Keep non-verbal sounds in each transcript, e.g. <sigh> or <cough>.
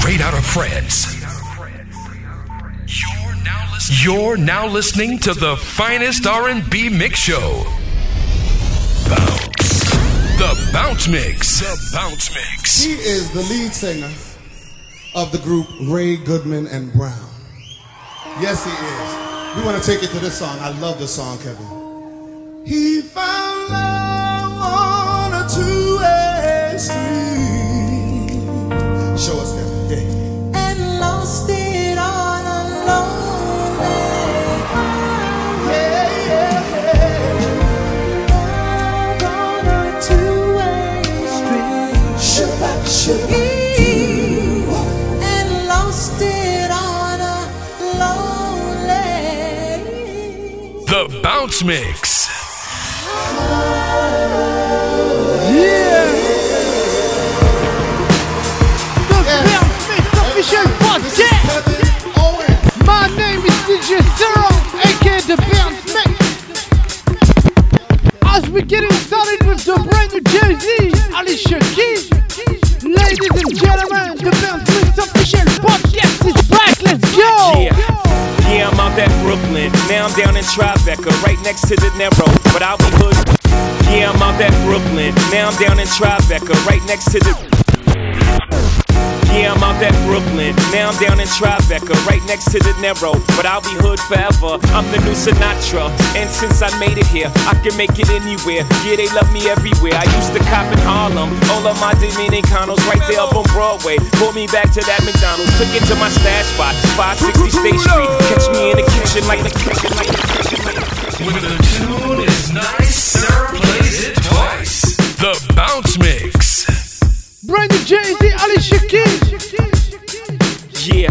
straight out of France. You're now listening, You're now listening to the finest R&B mix show. Bounce. The Bounce Mix. The Bounce Mix. He is the lead singer of the group Ray Goodman and Brown. Yes, he is. We want to take it to this song. I love this song, Kevin. He found love on a two-way street. Show us, Kevin. Yeah. Shabbat, And lost it on a lonely. The Bounce Mix. The Bounce Mix official podcast. My name is DJ Serom, aka The Bounce Mix. As we getting started with the brand new Jay-Z, Alicia Keys. Ladies and gentlemen, The Mix official podcast is back. Let's go. Yeah. Yeah, I'm out at Brooklyn. Now I'm down in Tribeca, right next to De Niro. But I'll be hood. Yeah, I'm out at Brooklyn. Now I'm down in Tribeca, right next to the. Yeah, I'm out at Brooklyn. Now I'm down in Tribeca, right next to De Niro. But I'll be hood forever. I'm the new Sinatra. And since I made it here, I can make it anywhere. Yeah, they love me everywhere. I used to cop in Harlem. All of my Dominicanos right there up on Broadway. Pulled me back to that McDonald's. Took it to my stash spot, 560 State Street. Catch me in the kitchen like the kitchen, like the kitchen, like the kitchen. When the tune is nice, Serom plays it twice. The Bounce Mix. Brand new Jay-Z, Alicia Keys. Yeah,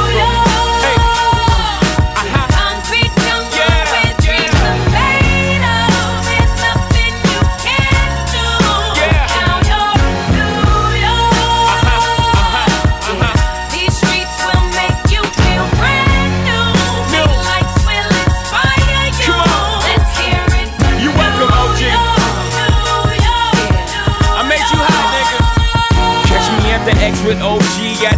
With OG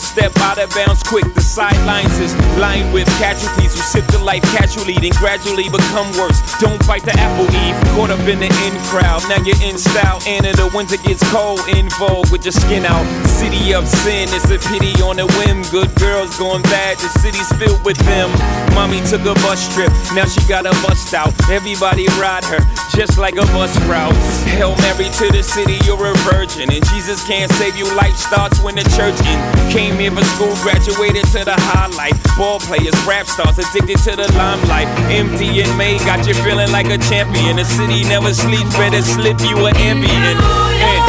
step out of bounds quick. The sidelines is lined with casualties you sip the life casually, then gradually become worse. Don't bite the apple eve. Caught up in the in crowd, now you're in style. And in the winter gets cold, in vogue with your skin out. City of sin, it's a pity on a whim. Good girls going bad, the city's filled with them. Mommy took a bus trip, now she got a bust out. Everybody ride her, just like a bus route. Hail Mary to the city, you're a virgin. And Jesus can't save you, life starts when the church in. Came here for school, graduated to the highlight. Ball players, rap stars, a addicted to the limelight. MDMA got you feeling like a champion. The city never sleeps, better slip you an Ambien.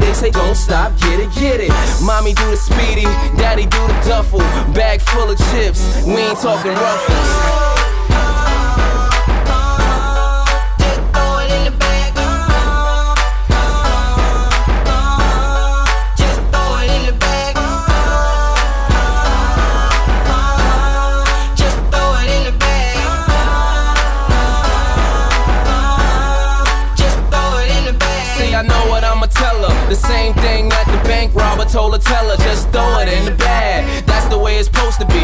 They say don't stop, get it, get it. Mommy do the speedy, daddy do the duffel, bag full of chips. We ain't talking ruffle.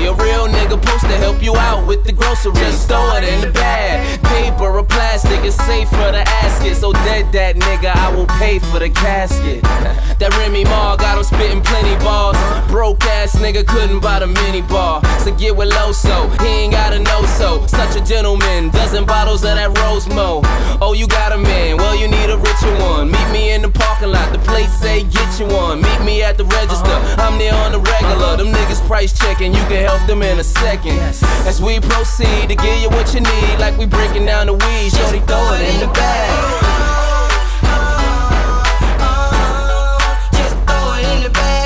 A real nigga post to help you out with the groceries. Just throw it in the bag paper or plastic, is safer to ask it. So dead that nigga, I will pay for the casket. <laughs> that Remy Ma got him spitting plenty balls. Broke ass nigga couldn't buy the mini bar. So get with Loso, he ain't got a no so. Such a gentleman, dozen bottles of that Rosemo. Oh, you got a man, well, you need a richer one. Meet me in the parking lot, the plate say get you one. Meet me at the register, uh-huh. I'm there on the regular. Them niggas price checking, you can help them in a second. As we proceed to give you what you need, like we breaking down the weeds, weed, shorty throw it in the bag. Just throw it in the bag.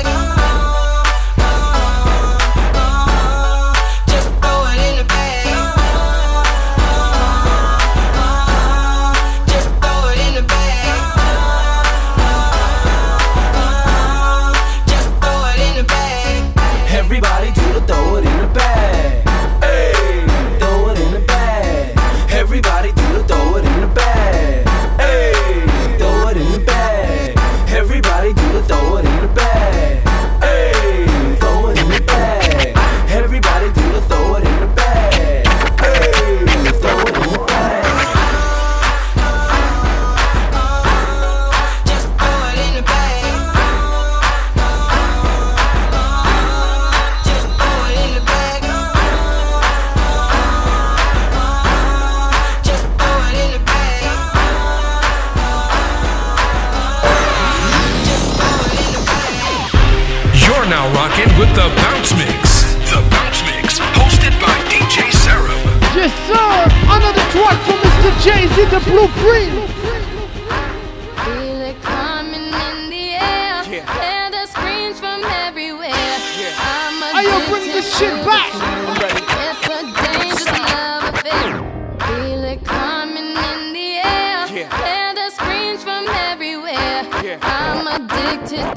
Dangerous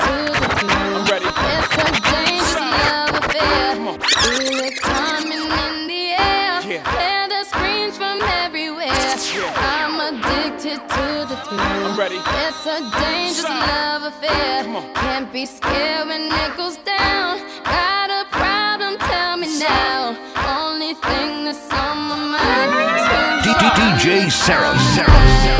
And there's screams from everywhere. I'm addicted to the team. I'm ready. It's a dangerous love affair. Can't be scared when it goes down. Got a problem? Tell me now. Only thing that's on my mind. is DJ Serom, Serom, right.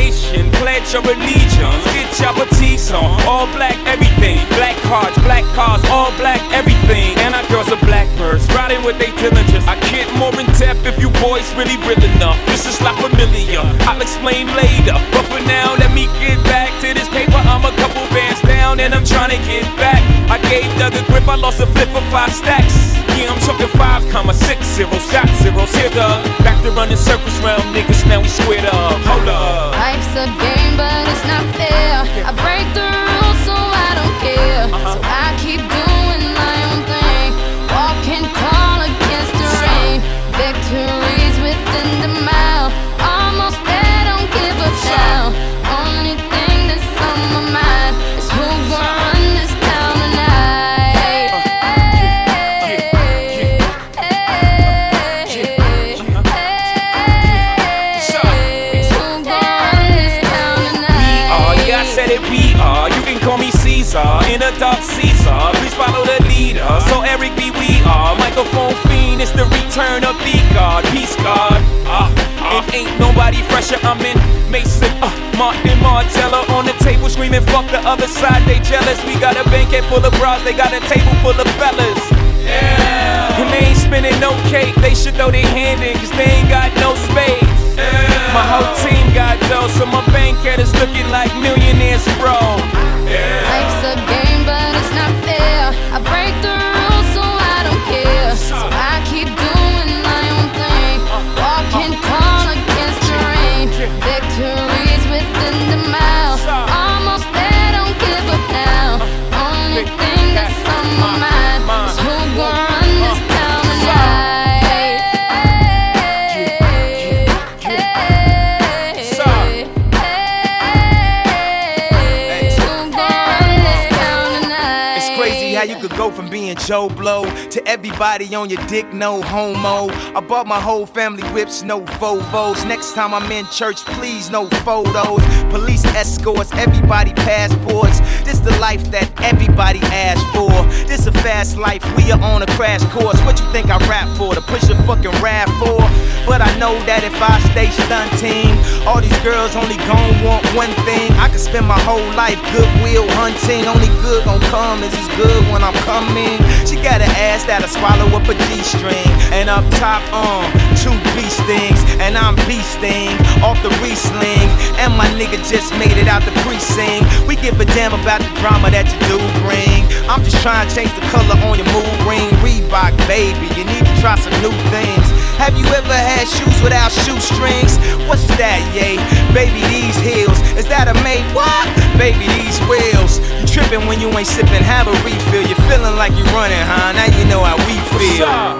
Nation. Pledge your allegiance. Get your petite on. All black, everything. Black cards, black cars, all black, everything. And our girls are blackbirds, riding with they Dillingers. I more in depth if you boys really real enough. This is La Familia. I'll explain later. But for now, let me get back to this paper. I'm a couple bands down and I'm trying to get back. I gave Doug a grip, I lost a flip for five stacks. Yeah, I'm talking five comma six zero shot zeros here the back to running circles round niggas now we squared up. Hold up. Life's a game, but it's not fair. I break the we are. Microphone fiend, it's the return of the God. Peace God. Ah, ah. It ain't nobody fresher. I'm in Maison, uh, Martin Margiela on the table screaming, fuck the other side, they jealous. We got a banquet full of bras, they got a table full of fellas. Yeah. And they ain't spinning no cake, they should throw their hand in, cause they ain't got no space. My whole team got dough, so my banquet is looking like millionaires, bro. Life's being Joe Blow. to everybody on your dick, no homo. I bought my whole family whips, no Volvos. Next time I'm in church, please, no photos. Police escorts, everybody passports. This the life that everybody asked for. This a fast life, we are on a crash course. What you think I rap for? To push a fucking rap for? But I know that if I stay stunting, all these girls only gon' want one thing. I could spend my whole life goodwill hunting. Only good gon' come is as good when I'm coming. She got an ass that'll swallow up a G-string. And up top, um, two beast things. And I'm beasting off the re-sling. And my nigga just made it out the precinct. We give a damn about the drama that you do bring. I'm just trying to change the color on your mood ring. Reebok, baby, you need to try some new things. Have you ever had shoes without shoestrings? What's that, yay? Baby, these heels. Is that a Maybach? Baby, these wheels. You tripping when you ain't sipping, have a refill. You're feeling like you're running, huh? Now you know how we feel.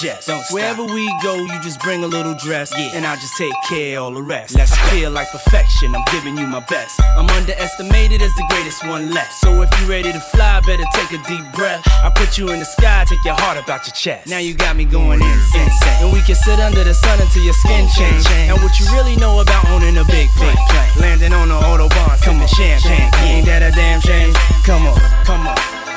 Don't Wherever we go, you just bring a little dress, yeah. and I'll just take care of all the rest. Let's feel like perfection. I'm giving you my best. I'm underestimated as the greatest one left. So if you're ready to fly, better take a deep breath. I put you in the sky, take your heart about your chest. Now you got me going insane, and we can sit under the sun until your skin change. And what you really know about owning a big plane, landing on the autobahn, sipping champagne. Ain't that a damn shame? Come on, come on.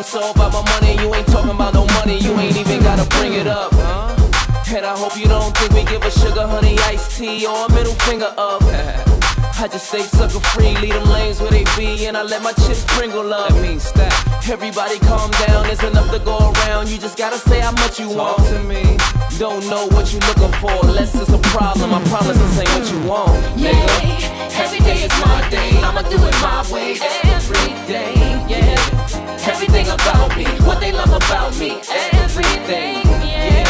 I'm so about my money, you ain't talking about no money. You ain't even gotta bring it up. And I hope you don't think we give a sugar honey iced tea or a middle finger up. <laughs> I just stay sucker free, leave them lanes where they be, and I let my chips sprinkle up. That means that everybody calm down, there's enough to go around. You just gotta say how much you want to me. Don't know what you looking for, unless it's a problem. I promise this ain't what you want, nigga. Every day is my day, I'ma do it my way. Every day, yeah. Everything about me, what they love about me. Everything, yeah.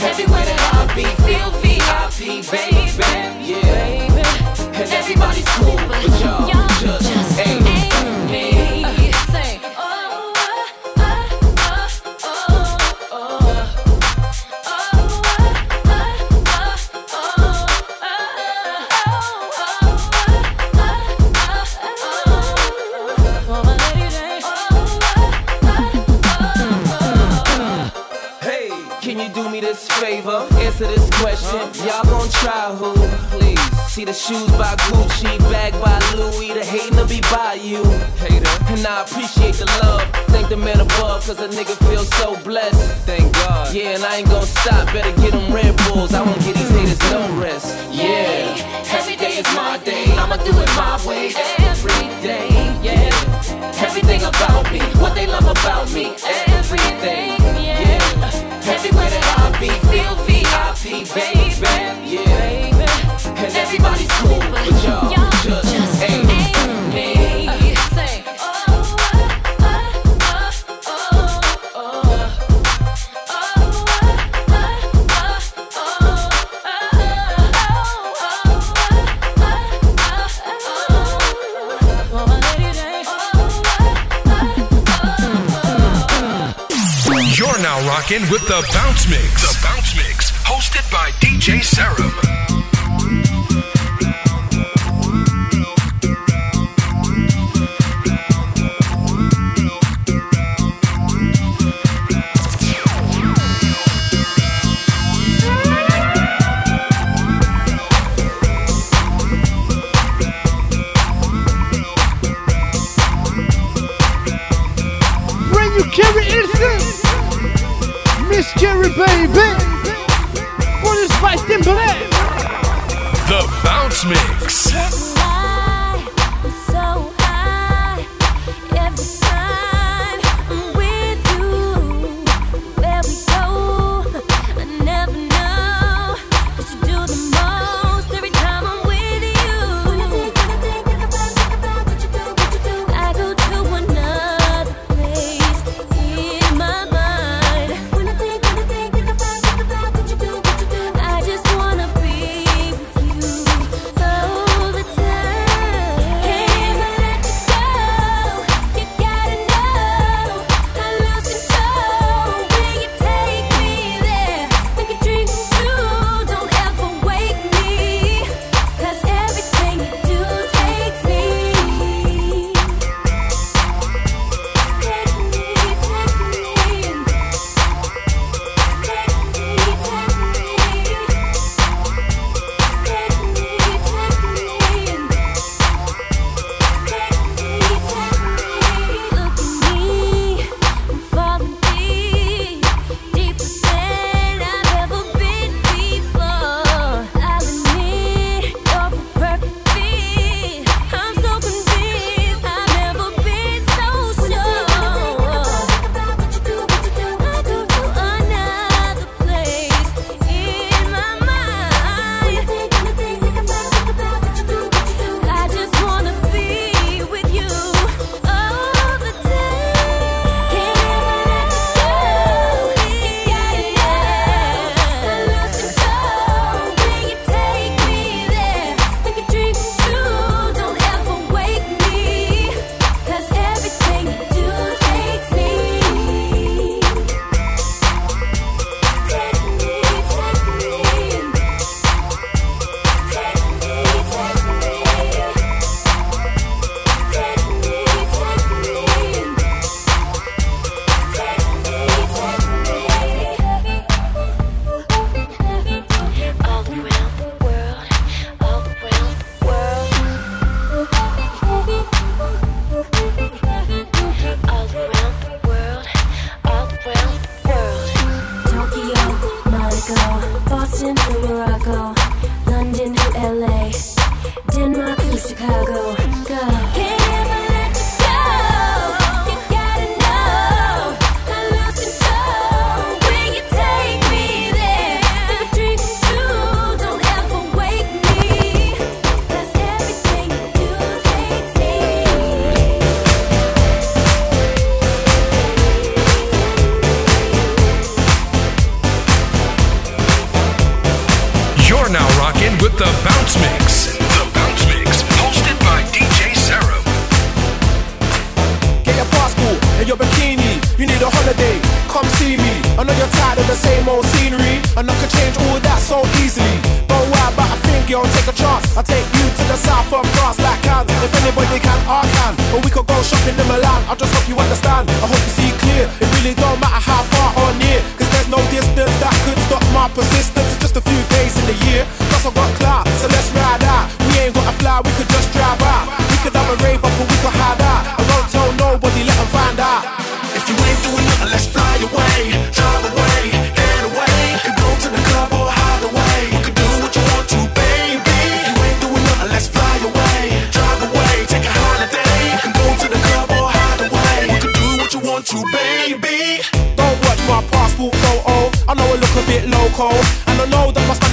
Everywhere that I be, feel VIP, baby, yeah. See the shoes by Gucci, bag by Louis, the hating to be by you. Hater. And I appreciate the love. Thank the man above, cause a nigga feels so blessed. Thank God. Yeah, and I ain't gon' stop. Better get them Red Bulls. I won't give these haters no rest. Yeah. Every day is my day. I'ma do it my way. Every day. Yeah. Everything about me, what they love about me. Everything. Yeah. Everywhere that I be, feel VIP, baby. Yeah. Everybody's cool, but y'all. You're now rocking with The Bounce Mix. The Bounce Mix, hosted by DJ Serom.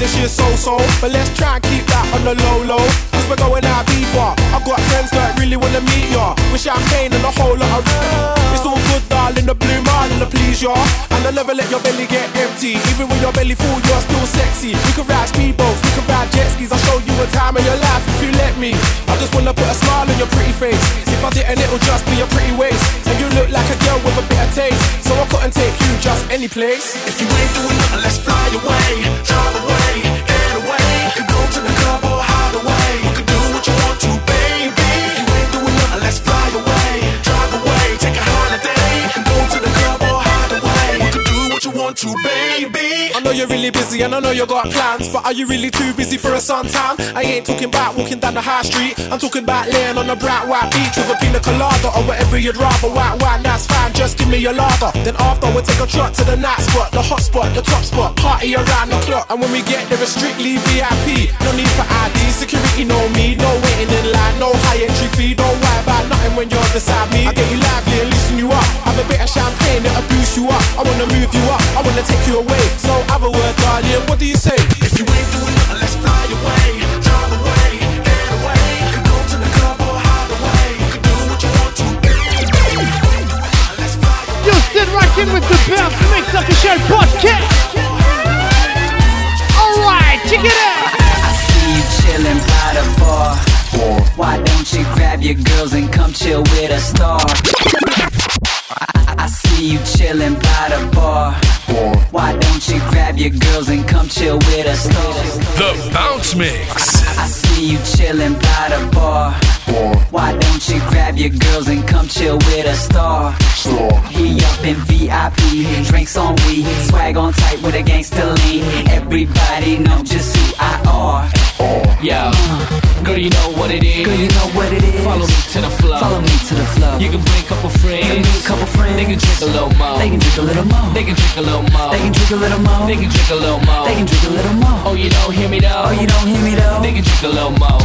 Know that my Spanish is so-so. But let's try and keep that on the low-low. Cause we're going out deeper. I got friends that really wanna meet ya. With champagne and a whole lot of It's all good, darling. The blue marlin to please ya. And I never let your belly get empty. Even when your belly full, you're still sexy. We can ride speedboats, we can ride jet skis. I'll show you a time in your life if you let me. I just wanna put a smile on your pretty face. If I didn't, it'll just be a pretty waist. And you look like a girl with a bit of taste. So I couldn't take you just any place. If you ain't doing nothing, let's fly away, drive away. Do you to, baby. I know you're really busy and I know you got plans, but are you really too busy for a suntan? I ain't talking about walking down the high street. I'm talking about laying on a bright white beach with a pina colada or whatever you'd rather. White wine, that's fine. Just give me your lager. Then after we'll take a trot to the night spot, the hot spot, the top spot, party around the clock. And when we get there, it's strictly VIP. No need for ID, security know me. No waiting in line, no high entry fee. Don't worry about nothing when you're beside me. I get you lively and loosen you up. Have a bit of champagne that'll boost you up. I wanna move you up. I wanna take you away. So have a word, darling. What do you say? If you ain't doing nothing, let's fly away, drive away, get away. Could go to the club or hide away. Could do what you want to. Let's fly away. You're still rocking with the Bounce Mix official podcast. Alright, check it out. I see you chillin' by the bar. Why don't you grab your girls and come chill with a star? I, I see you chillin' by the bar. Why don't you grab your girls and come chill with a star? The Bounce Mix. I see you chillin' by the bar. Why don't you grab your girls and come chill with a star? He up in VIP, drinks on weed, swag on tight with a gangster lean. Everybody know just who I are. Yo, girl, you know what it is. Girl, you know what it is. Follow me to the flow. Follow me to the flow. You can bring a couple friends. You can bring a couple friends. They can drink a little more. They can drink a little more. They can drink a little more. They can drink a little more. They can drink a little more. They can drink a little more. Oh, you don't hear me though. Oh, you don't hear me though. They can drink a little more.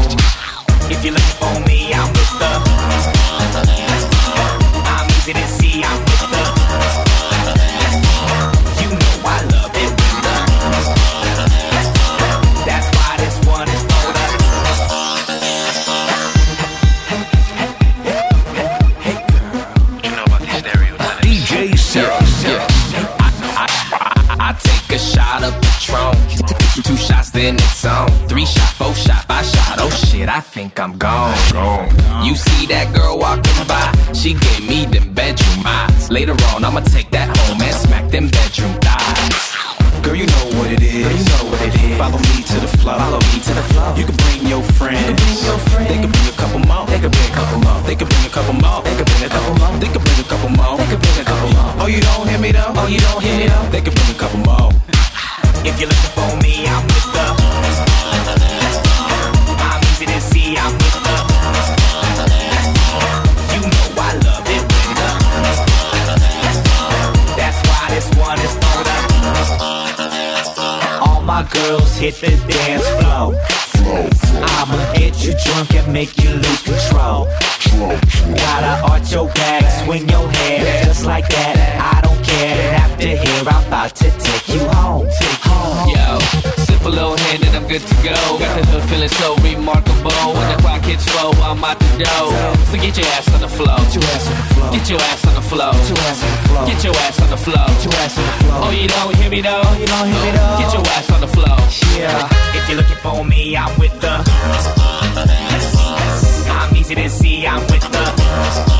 If you're looking for me, I'm with the. Two shots, then it's on. Three shot, four shot, five shot. Oh shit, I think I'm gone. You see that girl walking by? She gave me them bedroom eyes. Later on, I'ma take that home and smack them bedroom thighs. Girl, you know what it is. Girl, you know what it is. Follow me to the flow. Follow me to the flow. You can bring your friends. You bring your friends. They can bring a couple more. They can bring a couple more. They can bring a couple more. They can bring a couple more. They can bring a couple more. They can bring a couple more. Oh, you don't hear me though? Oh, you don't hear me though? They can bring a couple more. If you're looking for me, I'm with the. I'm easy to see, I'm. You know I love it. That's why this one is for. All my girls hit the dance floor. I'ma get you drunk and make you lose control. Gotta arch your back, swing your just like that. I don't care. After here, I'm to. good to go. Got the hood feeling so remarkable. When the clock hits low, I'm out the door. So get your ass on the floor. Get your ass on the floor. Get your ass on the floor. Get your ass on the floor. Oh, you don't hear me though. Oh, oh, get your ass on the floor. Yeah. If you're looking for me, I'm with the. I'm easy to see. I'm with the.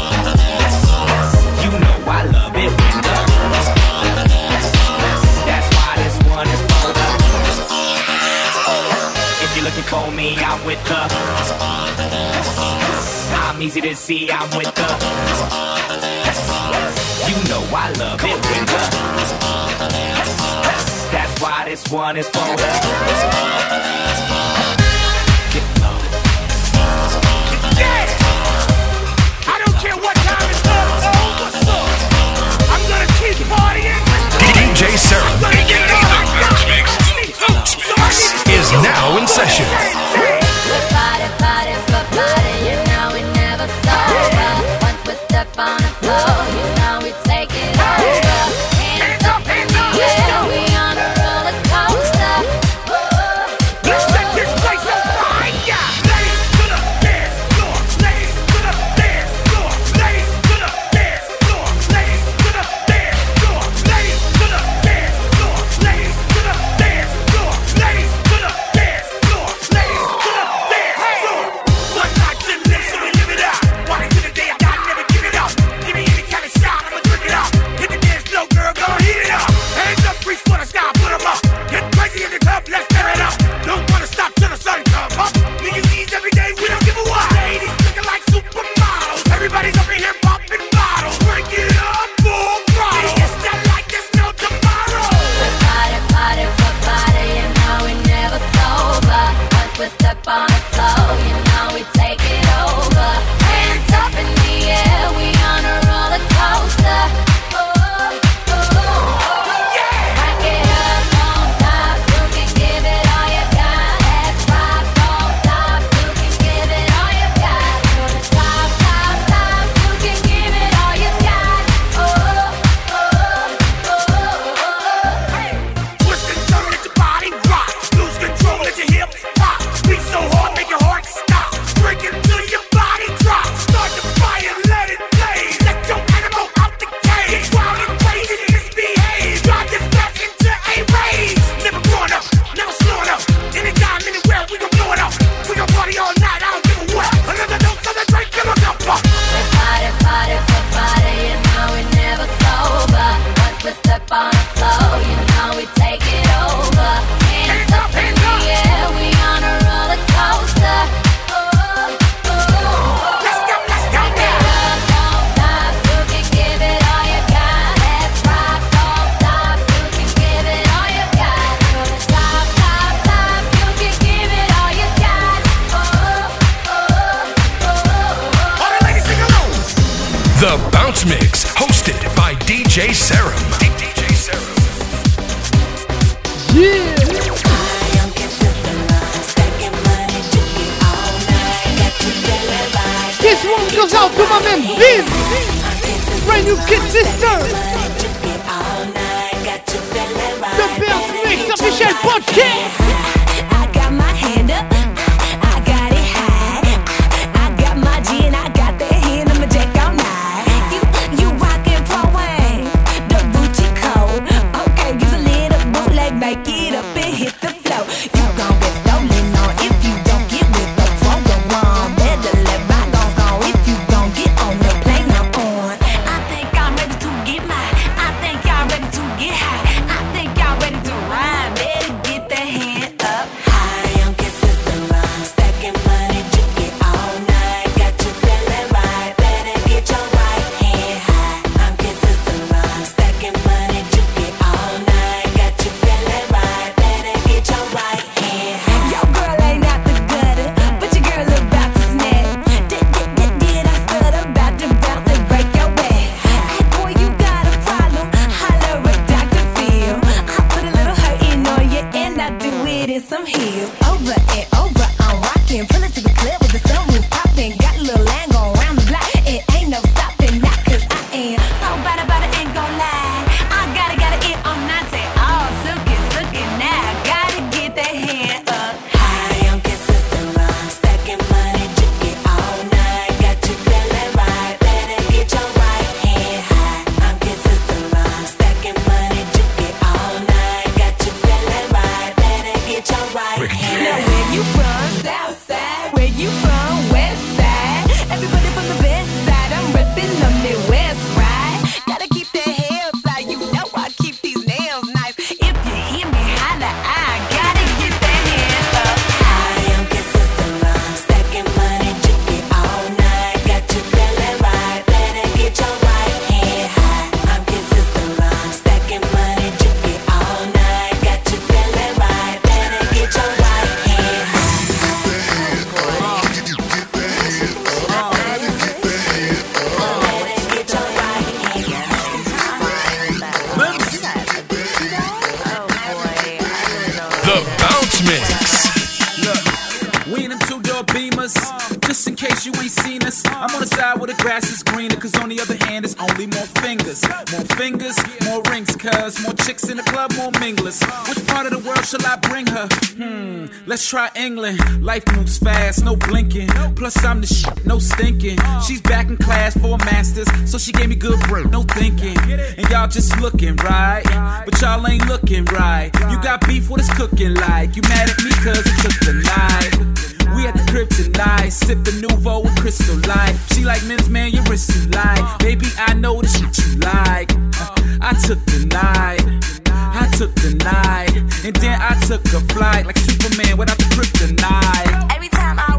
With the. I'm easy to see, I'm with the. You know I love it when the. That's why this one is for the. DJ Serom is now in session. We in them two door beamers. Just in case you ain't seen us, I'm on the side where the grass is greener. Cause on the other hand, it's only more fingers. More fingers, more rings. Cause more chicks in the club, more minglers. Which part of the world shall I bring her? Hmm, let's try England. Life moves fast, no blinking. Plus, I'm the shit, no stinking. She's back in class for a master's, so she gave me good work, no thinking. And y'all just looking right, but y'all ain't looking right. You got beef, what it's cooking like? You mad at me cause it took the night. We at the tonight, sipping Nouveau with Crystal Light. She like men's man, your wrist too light. Baby, I know the shit you like. I took the night, I took the night, and then I took a flight like Superman without the kryptonite. Every time I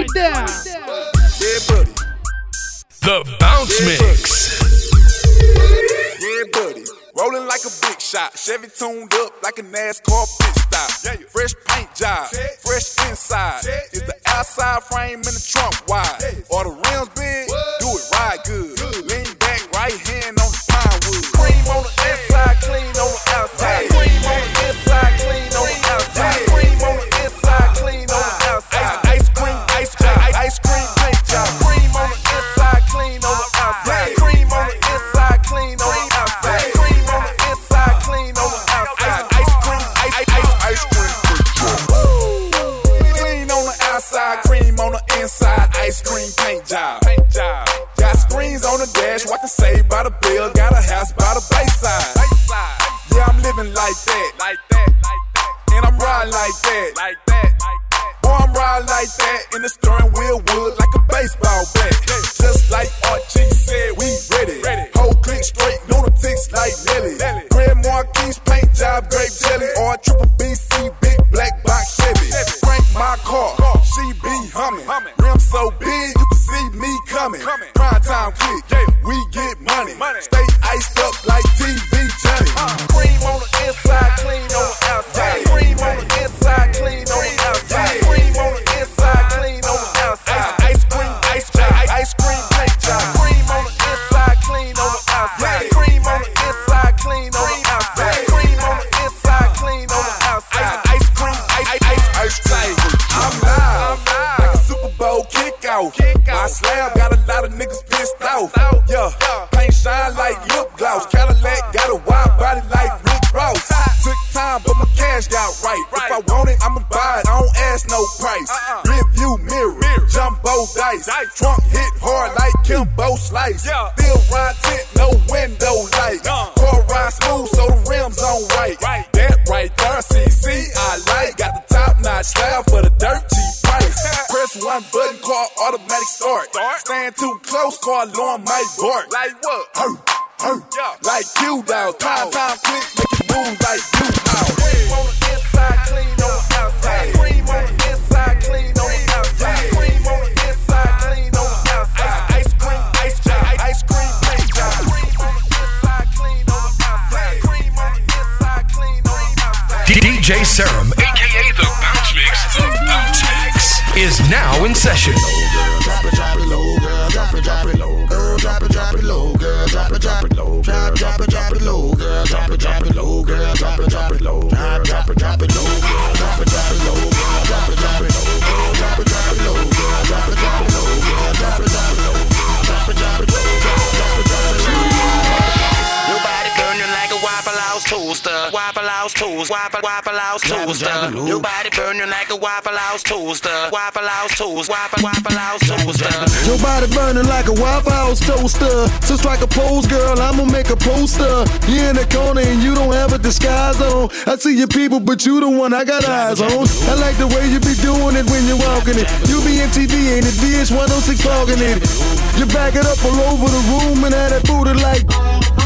it down. Yeah, buddy. The Bounce Mix. Yeah, buddy. Rolling like a big shot. Chevy tuned up like a NASCAR pit stop. Fresh paint job. Fresh inside. Is the outside frame in the trunk wide? Or the rims big? Do it right good. Lean Saved by the Bell. Got a house by the bayside. Yeah, I'm living like that. Like that. like that. And I'm riding like that. Like that. Boy, I'm riding like that in the steering wheel wood like a baseball bat. Just like Archie said, we ready. Whole click straight, lunatics like Nelly. Grand Marquis paint job, grape jelly, or triple BC big black box Chevy. Crank my car, she be humming. Rim so big, you can see me coming. Prime time click, off. My slab got a lot of niggas pissed off. Yeah, Stand too close, car alarm might bark. Like what? Hurt, hurt. Like you dog. Oh. Time, time, quick, make it move like you dog. Cream on the inside, clean on the outside. Cream on the inside, clean on the outside. Cream on the inside, clean on the outside. Ice cream, ice job, ice cream, paint job. Cream on the inside, clean on the outside. Cream on the inside, clean on the outside. DJ Serom, aka The Bounce Mix, The Bounce Mix, is now in session. Drop it, low, girl. Drop it, drop it low, drop, House toast. Waffle Waffle House toaster. Your body burning like a Waffle House toaster. Waffle House toast. Waffle Waffle House toaster. Your body burning like a Waffle House toaster. So strike a pose, girl, I'ma make a poster. You in the corner and you don't have a disguise on. I see your people, but you the one I got eyes on. I like the way you be doing it when you're walking it. You be in TV, ain't it? VH106 talking it. You back it up all over the room and have that booty like.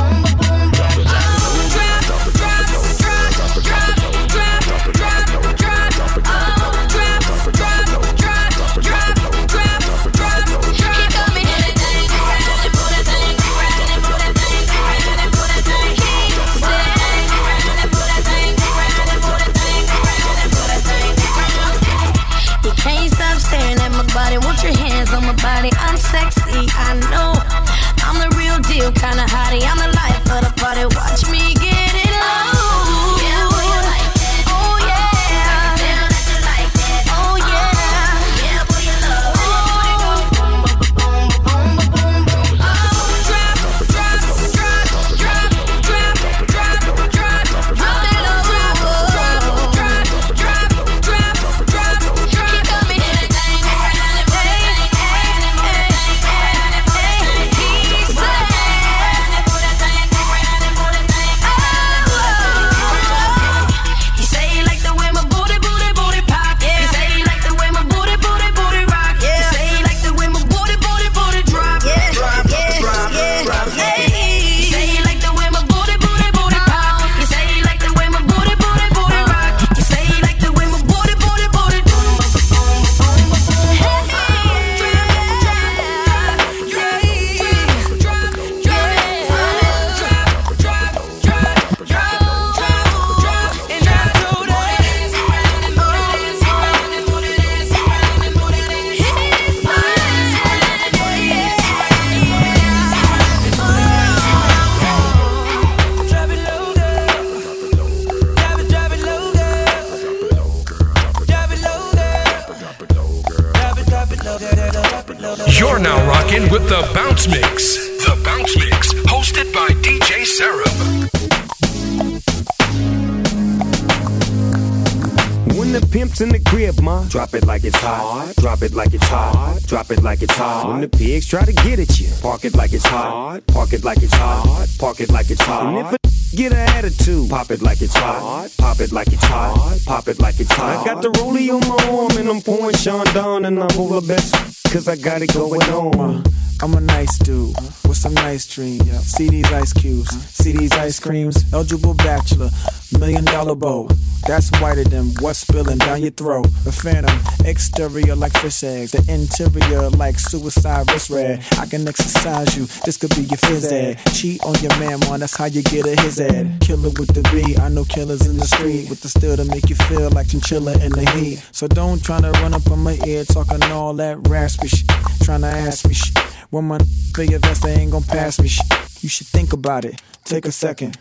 Hot. Park it like it's hot. Park it like it's hot. And if a get an attitude, pop it like it's hot. Pop it like it's hot. Pop it like it's hot. I got the rollie on my arm and I'm pouring Chandon and I'm over best cause I got it going on. I'm a nice dude with some nice dreams. See these ice cubes, see these ice creams. Eligible bachelor, million dollar bow. That's whiter than what's spilling down your throat. The phantom, exterior like fish eggs, the interior like suicide wrist red. I can exercise you, this could be your phys ed. Cheat on your man, man, that's how you get a his ed. Killer with the B, I know killers in the street with the steel to make you feel like chinchilla in the heat. So don't try to run up on my ear talking all that raspy shit, trying to ask me shit. When my your vest, they ain't gon' pass me shit. You should think about it, take a second.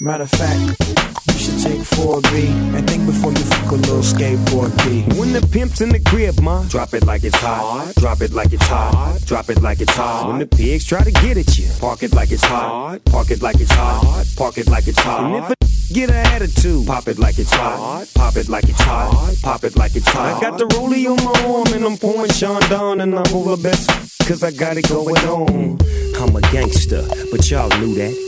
Matter of fact, you should take 4 B. And think before you fuck a little skateboard B. When the pimp's in the crib, ma, drop it like it's hot. Drop it like it's hot. Drop it like it's hot. When the pigs try to get at you, park it like it's hot. Park it like it's hot. Park it like it's hot. And if a <laughs> get an attitude, pop it like it's hot. Pop it like it's hot. Pop it like it's hot. I got the rollie on my arm and I'm pouring Sean down and I'm over best cause I got it going on. I'm a gangster, but y'all knew that.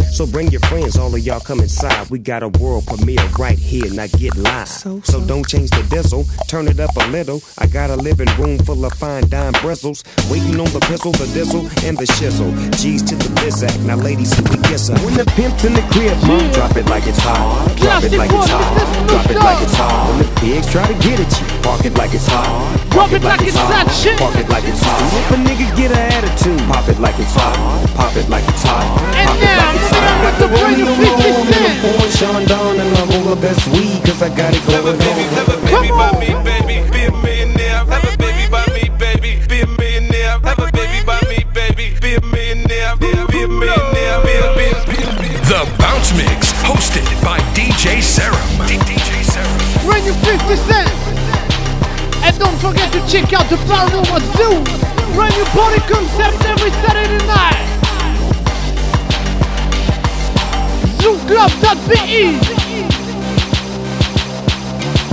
So bring your friends, all of y'all come inside. We got a world premiere right here, now get live. So, don't change the diesel, turn it up a little. I got a living room full of fine dime bristles. Waiting on the pistol, the diesel, and the shizzle. G's to the bizac, now ladies, who we kiss her. When the pimp's in the crib, ma, drop it like it's hot. Drop it like it's hot. Drop it like it's hot. When the pigs try to get at you, park it like it's hot. Drop it like it's hot. Park it like it's hot. If a nigga get an attitude, pop it like it's hot. Pop it like it's hot. Pop it like it's hot. Got the rollie on my arm and I'm pouring Chandon and I'm over best weed cause I got it going on. baby by me, baby, be a millionaire. Have a baby by me, baby, be a millionaire. Have a baby by me, baby, be a millionaire. Be a, be a millionaire. Be a, be a, be a, The Bounce Mix, hosted by DJ Serom. DJ Serom. Brand new 50 Cent. And don't forget to check out the Paranormal Zoo. Brand new body concept every Saturday night. ZooClub.be.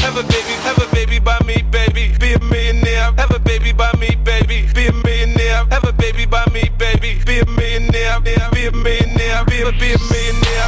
have a baby, have a baby by me, baby, be a millionaire. Have a baby by me, baby, be a millionaire. Have a baby by me, baby, be a millionaire. Be a millionaire, be a, be a millionaire.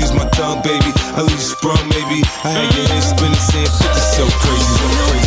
Use my tongue, baby. I leave you sprung, maybe. I had your head spinning, saying 50 so crazy, so crazy.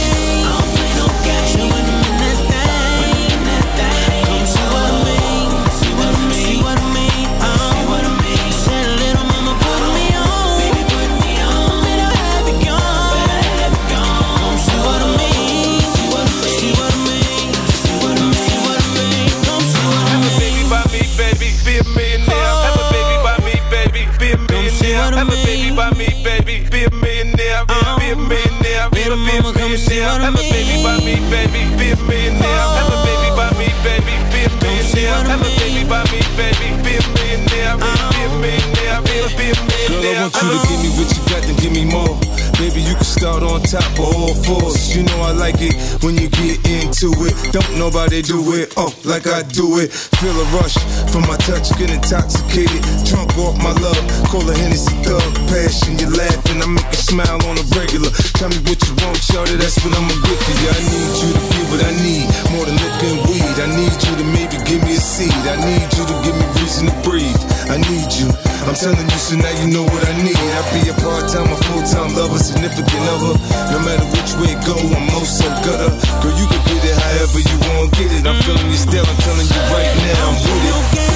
Millionaire. Have a baby by me, baby, be a millionaire. Have a baby by me, baby, be a millionaire. Have a baby by me, baby, be a millionaire. Be a, millionaire, be a, a Girl, I want you to give me what you got, then give me more. Baby, you can start on top of all fours. You know I like it when you get into it. Don't nobody do it, oh, like I do it. Feel a rush from my touch, get intoxicated. Drunk off my love, call a Hennessy thug. Passion, you laughing, I make you smile on a regular. Tell me what you want, shorty, that's what I'ma get for you. I need you to give what I need, more than looking weed. I need you to maybe give me a seed. I need you to give me reason to breathe. I need you. I'm telling you, so now you know what I need. I be a part-time or full-time lover, significant other. No matter which way it go, I'm most so gutter. Girl, you can get it however you want, get it. I'm feeling you still, I'm telling you right now, I'm with it.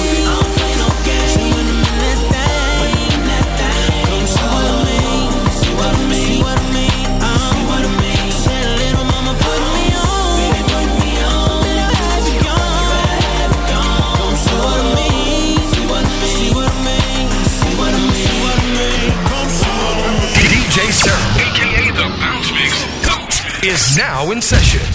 is now in session.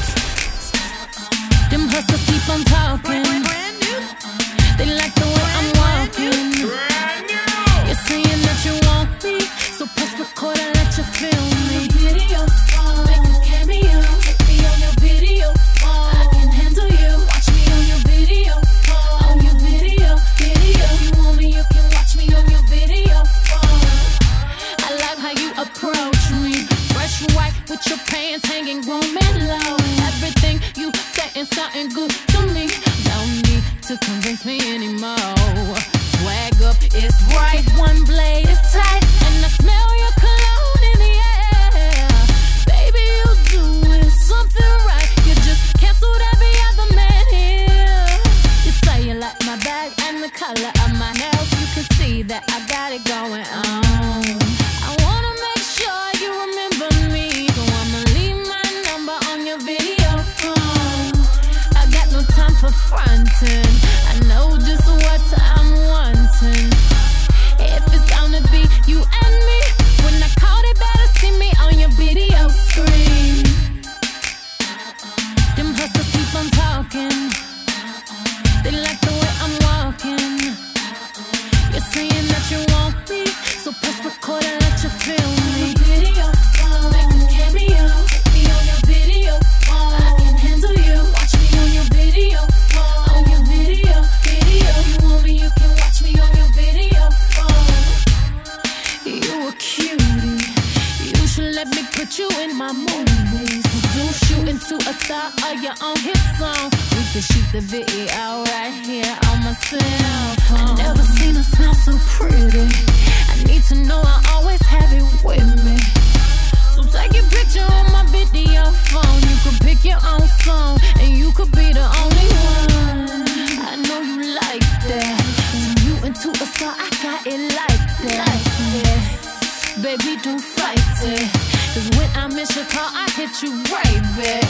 right back.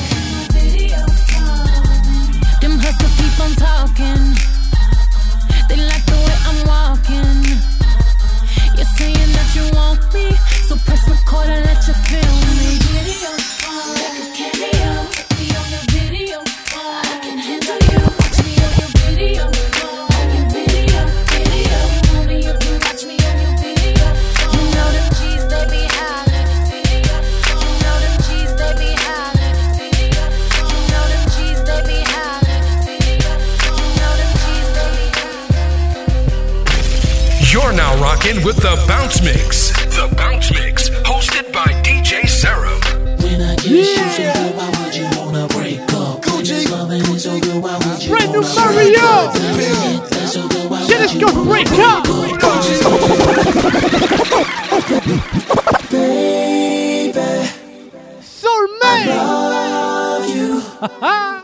Hustlers keep on talking. They like the way I'm walking. You're saying that you want me, so press record and let you feel me. Like a cameo. in with the bounce mix. The bounce mix, hosted by DJ Serom. When I get yeah. you, why would you wanna break up? Gucci. Brand new why Shit you wanna break up. Baby. Soulmate. I love you. <laughs>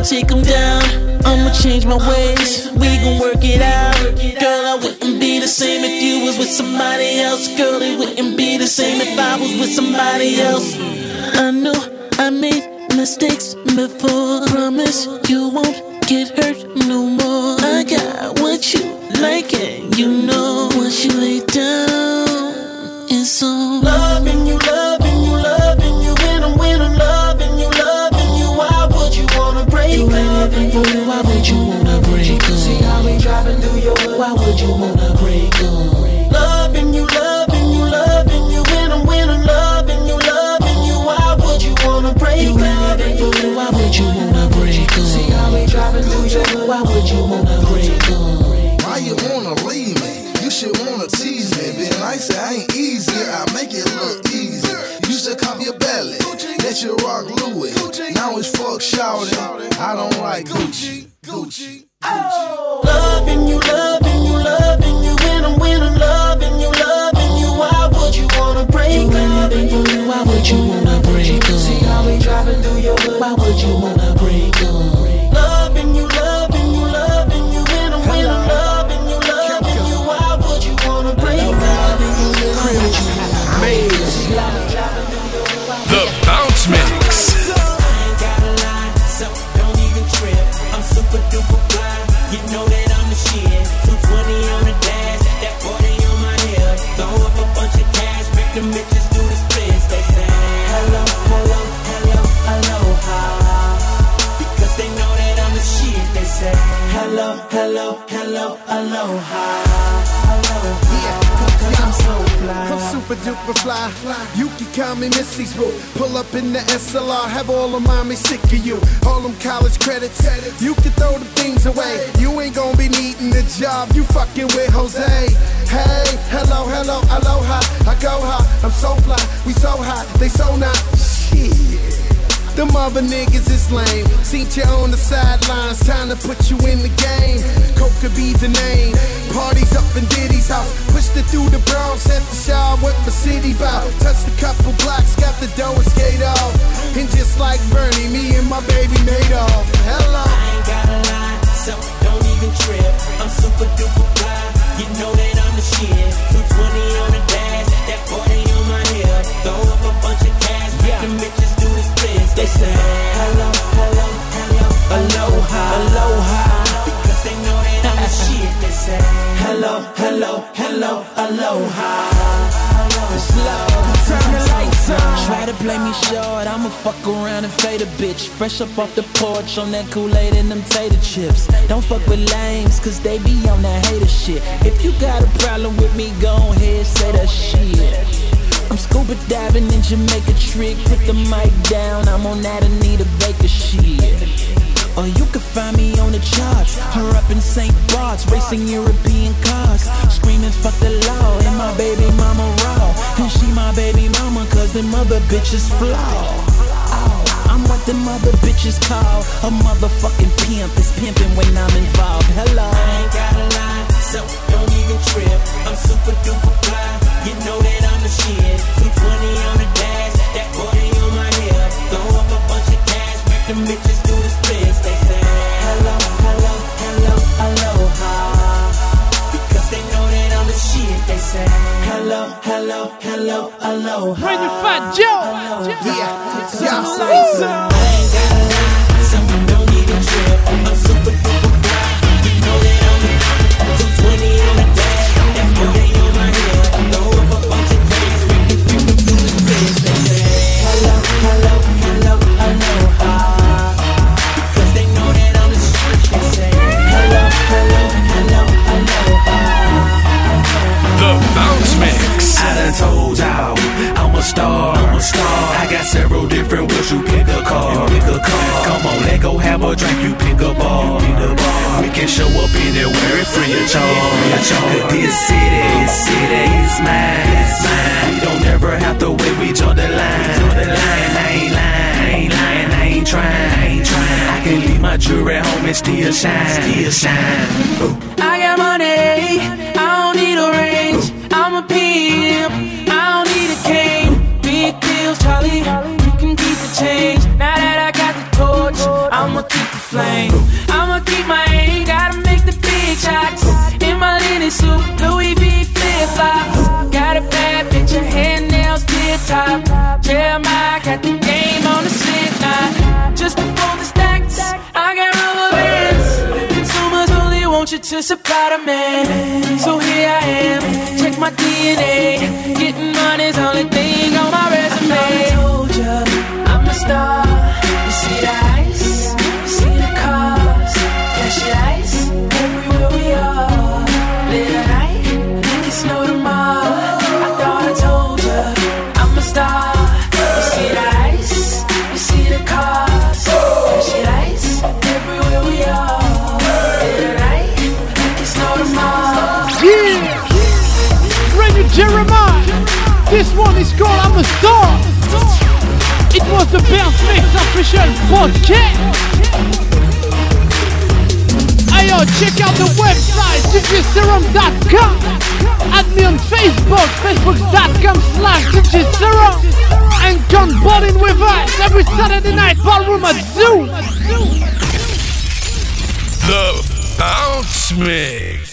gon' take them down. I'ma change my ways, we gon' work it out. Girl, I wouldn't be the same if you was with somebody else. Girl, it wouldn't be the same if I was with somebody else. I know I made mistakes before. Promise you won't get hurt no more. I got what you like, and you know once you lay down, it's all Loving you, love. shouting. I don't like Gucci. Gucci. Fly. You can call me Missy's boo. Pull up in the SLR, have all of mommy sick of you. All them college credits, you can throw the things away. You ain't gonna be needing the job. You fucking with Jose. Hey, hello, hello, aloha. I go high, I'm so fly. We so high, they so not. Shit. Them other niggas is lame. Seen you on the sidelines, time to put you in the game. Coke could be the name. Parties up in Diddy's house. Pushed it through the Bronx at the shower with my city bout. Touched a couple blocks, got the dough and skate off. And just like Bernie, me and my baby made off. Hello. I ain't gotta lie, so don't even trip. I'm super duper fly. You know that I'm the shit. 220 on They say hello, hello, hello, aloha, aloha. Because they know that I'm the shit. They say hello, hello, hello, aloha. It's love. Turn the lights on. Try to play me short, I'ma fuck around and fade a bitch. Fresh up off the porch on that Kool-Aid and them tater chips. Don't fuck with lames, cause they be on that hater shit. If you got a problem with me, go ahead, say that shit. I'm scuba diving in Jamaica trick, put the mic down, I'm on that Anita Baker shit. Or you can find me on the charts, her up in St. Bart's, racing European cars, screaming fuck the law, and my baby mama raw, and she my baby mama, cause them other bitches flaw. I'm what them other bitches call a motherfucking pimp, is pimping when I'm involved. Hello. I ain't gotta lie, so don't even trip. I'm super duper fly. You know that I'm the shit. 220 on the dash, that 40 on my hip. Throw up a bunch of cash, make them bitches do the splits. They say hello, hello, hello, aloha. Because they know that I'm the shit. They say hello, hello, hello, aloha. Bring your fat Joe. Yeah, yeah. I The Bounce Mix. I done told y'all I'm a star. I'm a star. I got several different ways. You pick a car. pick a car. Come on, let go have a drink. You pick a bar. pick a bar. We can show up anywhere and free of charge. Free of charge. Cause this city, this city is mine. It's mine. We don't ever have to wait. We draw the line. Jump the line. I ain't lying. I ain't lying. I ain't trying. I ain't trying. I can leave my jewelry at home and still shine. Still shine. Ooh. The. I'ma keep my aim, gotta make the big shots. In my linen suit, Louis V flip flops. Got a bad bitch, her hair nails tip top. Jeremih got the game on the slip knot. Just before the stacks, I got rubber bands. Consumers only want you to supply the man. So here I am, check my DNA. Getting money's only thing on my resume. I told ya, I'm a star. Was the Bounce Mix official podcast. Hey check out the website djserom.com. Add me on Facebook, facebook.com slash djserom. And John Bowling with us every Saturday night ballroom at Zoo. The Bounce Mix.